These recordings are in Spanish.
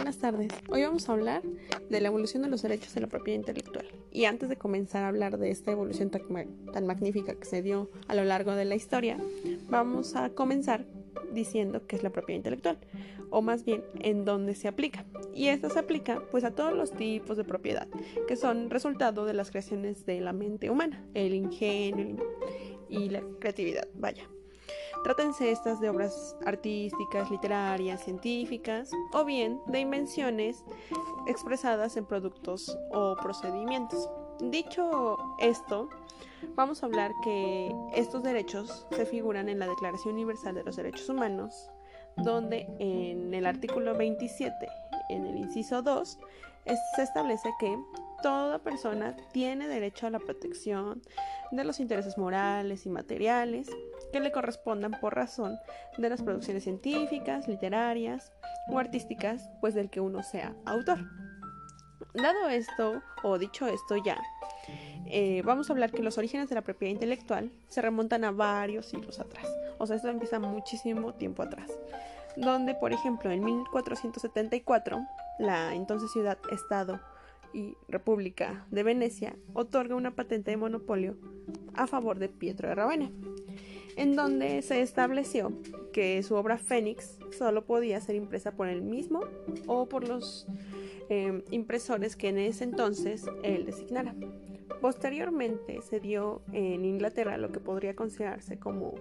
buenas tardes. Hoy vamos a hablar de la evolución de los derechos de la propiedad intelectual. Y antes de comenzar a hablar de esta evolución tan, magnífica que se dio a lo largo de la historia, vamos a comenzar diciendo qué es la propiedad intelectual, o más bien en dónde se aplica. Y esto se aplica pues a todos los tipos de propiedad, que son resultado de las creaciones de la mente humana, el ingenio y la creatividad, vaya. Trátense estas de obras artísticas, literarias, científicas o bien de invenciones expresadas en productos o procedimientos. Dicho esto, vamos a hablar que estos derechos se figuran en la Declaración Universal de los Derechos Humanos, donde en el artículo 27, en el inciso 2, se establece que toda persona tiene derecho a la protección de los intereses morales y materiales que le correspondan por razón de las producciones científicas, literarias o artísticas, pues del que uno sea autor. Dado esto, o dicho esto ya, eh, vamos a hablar que los orígenes de la propiedad intelectual se remontan a varios siglos atrás. O sea, esto empieza muchísimo tiempo atrás. Donde, por ejemplo, en 1474, la entonces ciudad-estado y República de Venecia otorga una patente de monopolio a favor de Pietro de Ravenna, en donde se estableció que su obra Fénix solo podía ser impresa por él mismo o por los eh, impresores que en ese entonces él designara. Posteriormente se dio en Inglaterra lo que podría considerarse como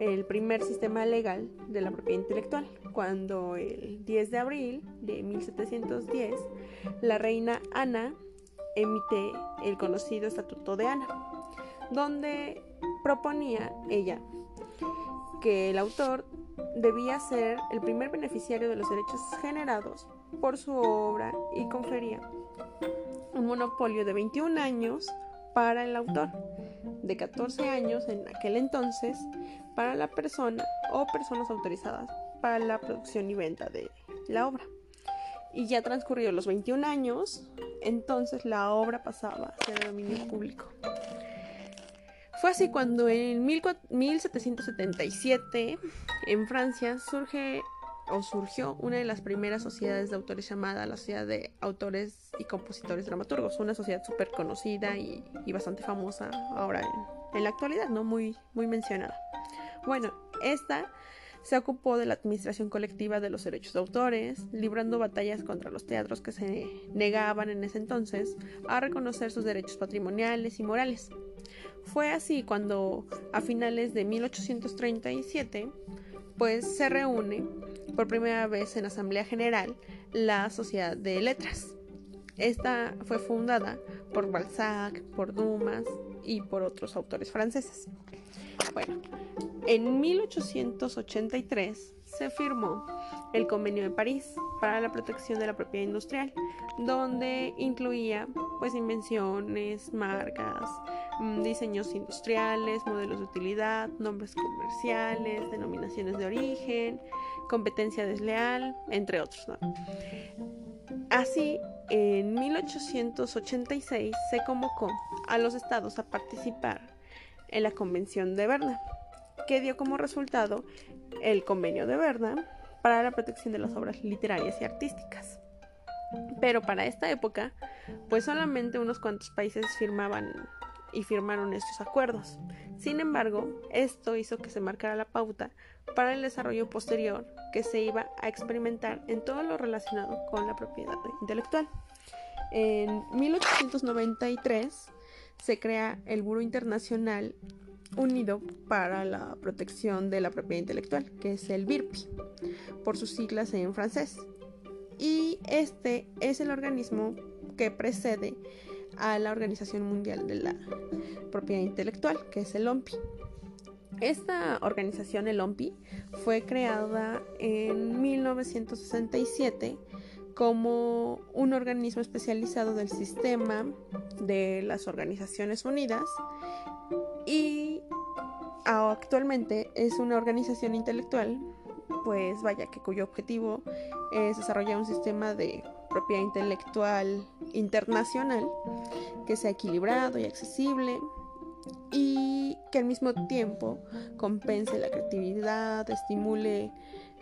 el primer sistema legal de la propiedad intelectual, cuando el 10 de abril de 1710 la reina Ana emite el conocido Estatuto de Ana, donde proponía ella que el autor debía ser el primer beneficiario de los derechos generados por su obra y confería un monopolio de 21 años para el autor, de 14 años en aquel entonces para la persona o personas autorizadas para la producción y venta de la obra. Y ya transcurridos los 21 años, entonces la obra pasaba a ser dominio público. Fue así cuando en 1777 en Francia surge o surgió una de las primeras sociedades de autores llamada la Sociedad de Autores y Compositores Dramaturgos, una sociedad súper conocida y, bastante famosa ahora en, la actualidad, ¿no? Muy, muy mencionada. Bueno, esta se ocupó de la administración colectiva de los derechos de autores, librando batallas contra los teatros que se negaban en ese entonces a reconocer sus derechos patrimoniales y morales. Fue así cuando, a finales de 1837, pues se reúne por primera vez en Asamblea General la Sociedad de Letras. Esta fue fundada por Balzac, por Dumas y por otros autores franceses. Bueno, en 1883 se firmó el Convenio de París para la protección de la propiedad industrial, donde incluía pues invenciones, marcas, mm, diseños industriales, modelos de utilidad, nombres comerciales, denominaciones de origen, competencia desleal, entre otros. Así, en 1886 se convocó a los estados a participar en la Convención de Berna, que dio como resultado el Convenio de Berna para la protección de las obras literarias y artísticas. Pero para esta época, pues solamente unos cuantos países firmaban y firmaron estos acuerdos. Sin embargo, esto hizo que se marcara la pauta para el desarrollo posterior que se iba a experimentar en todo lo relacionado con la propiedad intelectual. En 1893 se crea el Buró Internacional Unido para la Protección de la Propiedad Intelectual, que es el BIRPI, por sus siglas en francés. Y este es el organismo que precede a la Organización Mundial de la Propiedad Intelectual, que es el OMPI. Esta organización, el OMPI, fue creada en 1967 como un organismo especializado del sistema de las Organizaciones Unidas y actualmente es una organización intelectual, pues vaya que cuyo objetivo es desarrollar un sistema de propiedad intelectual internacional que sea equilibrado y accesible y que al mismo tiempo compense la creatividad, estimule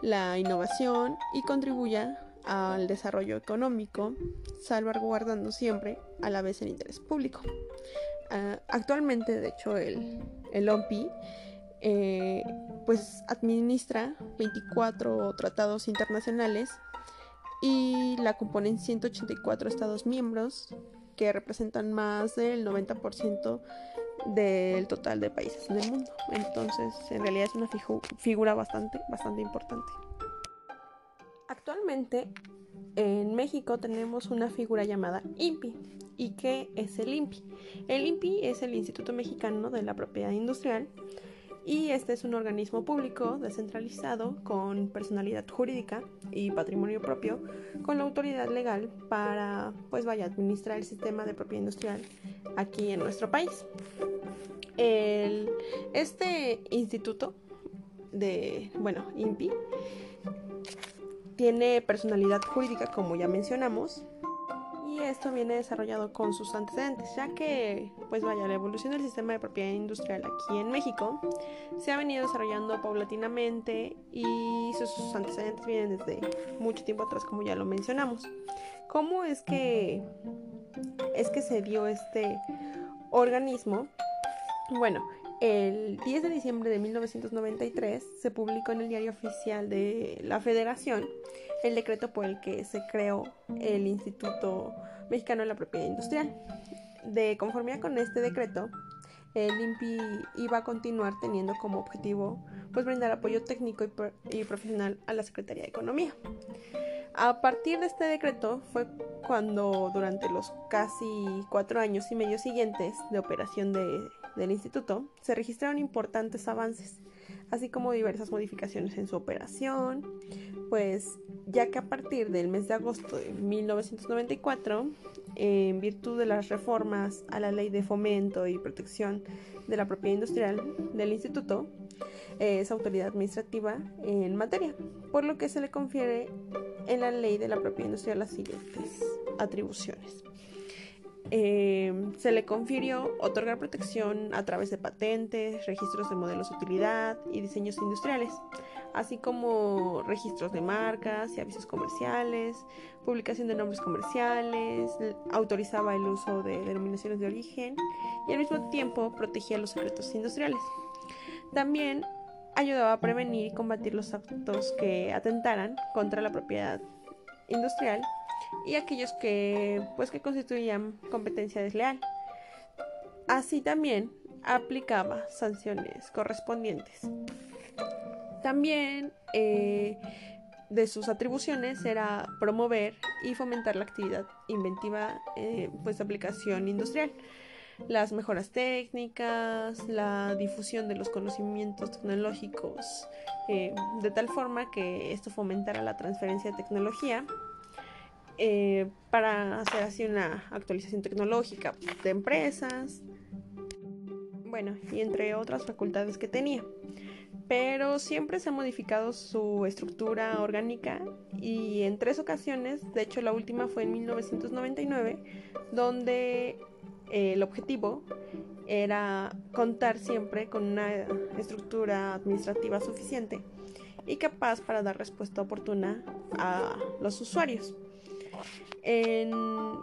la innovación y contribuya al desarrollo económico, salvaguardando siempre a la vez el interés público. Uh, actualmente, de hecho, el, el OMPI eh, pues administra 24 tratados internacionales y la componen 184 estados miembros que representan más del 90% del total de países en el mundo. Entonces, en realidad es una figura bastante, bastante importante. Actualmente, en México tenemos una figura llamada INPI. ¿Y qué es el INPI? El INPI es el Instituto Mexicano de la Propiedad Industrial y este es un organismo público descentralizado con personalidad jurídica y patrimonio propio con la autoridad legal para pues vaya administrar el sistema de propiedad industrial aquí en nuestro país. este instituto de, bueno, INPI, tiene personalidad jurídica como ya mencionamos y esto viene desarrollado con sus antecedentes, ya que, pues vaya, la evolución del sistema de propiedad industrial aquí en México se ha venido desarrollando paulatinamente y sus antecedentes vienen desde mucho tiempo atrás, como ya lo mencionamos. ¿Cómo es que es que se dio este organismo? Bueno, el 10 de diciembre de 1993 se publicó en el diario oficial de la Federación el decreto por el que se creó el Instituto Mexicano de la Propiedad Industrial. De conformidad con este decreto, el INPI iba a continuar teniendo como objetivo pues brindar apoyo técnico y, profesional a la Secretaría de Economía. A partir de este decreto fue cuando durante los casi cuatro años y medio siguientes de operación del instituto se registraron importantes avances, así como diversas modificaciones en su operación, pues ya que a partir del mes de agosto de 1994, en virtud de las reformas a la ley de fomento y protección de la propiedad industrial del instituto, es autoridad administrativa en materia, por lo que se le confiere en la ley de la propiedad industrial las siguientes atribuciones. Eh, se le confirió otorgar protección a través de patentes, registros de modelos de utilidad y diseños industriales, así como registros de marcas y avisos comerciales, publicación de nombres comerciales, autorizaba el uso de denominaciones de origen y al mismo tiempo protegía los secretos industriales. También ayudaba a prevenir y combatir los actos que atentaran contra la propiedad industrial y aquellos que pues que constituían competencia desleal. Así también aplicaba sanciones correspondientes. También eh, de sus atribuciones era promover y fomentar la actividad inventiva, eh, pues aplicación industrial, las mejoras técnicas, la difusión de los conocimientos tecnológicos, eh, de tal forma que esto fomentara la transferencia de tecnología eh, para hacer así una actualización tecnológica de empresas, bueno, y entre otras facultades que tenía. Pero siempre se ha modificado su estructura orgánica y en tres ocasiones, de hecho la última fue en 1999, donde el objetivo era contar siempre con una estructura administrativa suficiente y capaz para dar respuesta oportuna a los usuarios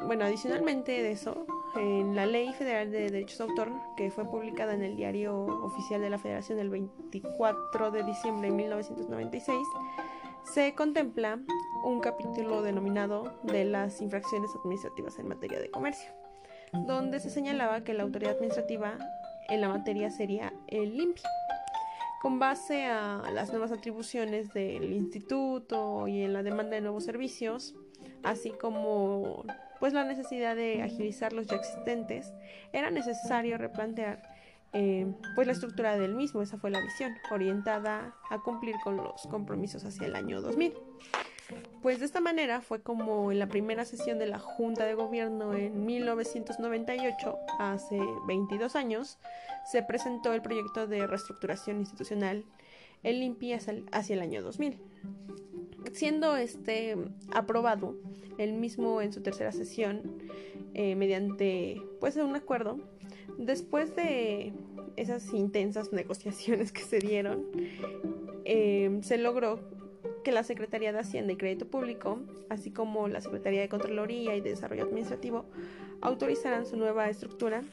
bueno, adicionalmente de eso, en la Ley Federal de Derechos de Autor, que fue publicada en el Diario Oficial de la Federación el 24 de diciembre de 1996, se contempla un capítulo denominado de las infracciones administrativas en materia de comercio, donde se señalaba que la autoridad administrativa en la materia sería el INPI. Con base a las nuevas atribuciones del instituto y en la demanda de nuevos servicios, así como pues la necesidad de agilizar los ya existentes, era necesario replantear eh, pues la estructura del mismo, esa fue la visión, orientada a cumplir con los compromisos hacia el año 2000. Pues de esta manera fue como en la primera sesión de la Junta de Gobierno en 1998, hace 22 años, se presentó el proyecto de reestructuración institucional, el LIMPI hacia el año 2000 siendo este aprobado el mismo en su tercera sesión eh, mediante pues un acuerdo después de esas intensas negociaciones que se dieron eh, se logró que la Secretaría de Hacienda y Crédito Público, así como la Secretaría de Contraloría y Desarrollo Administrativo, autorizarán su nueva estructura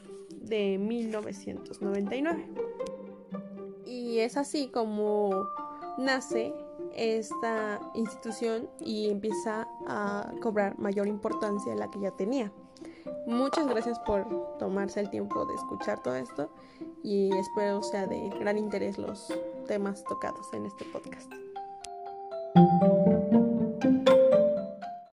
de 1999. Y es así como nace esta institución y empieza a cobrar mayor importancia de la que ya tenía. Muchas gracias por tomarse el tiempo de escuchar todo esto y espero sea de gran interés los temas tocados en este podcast.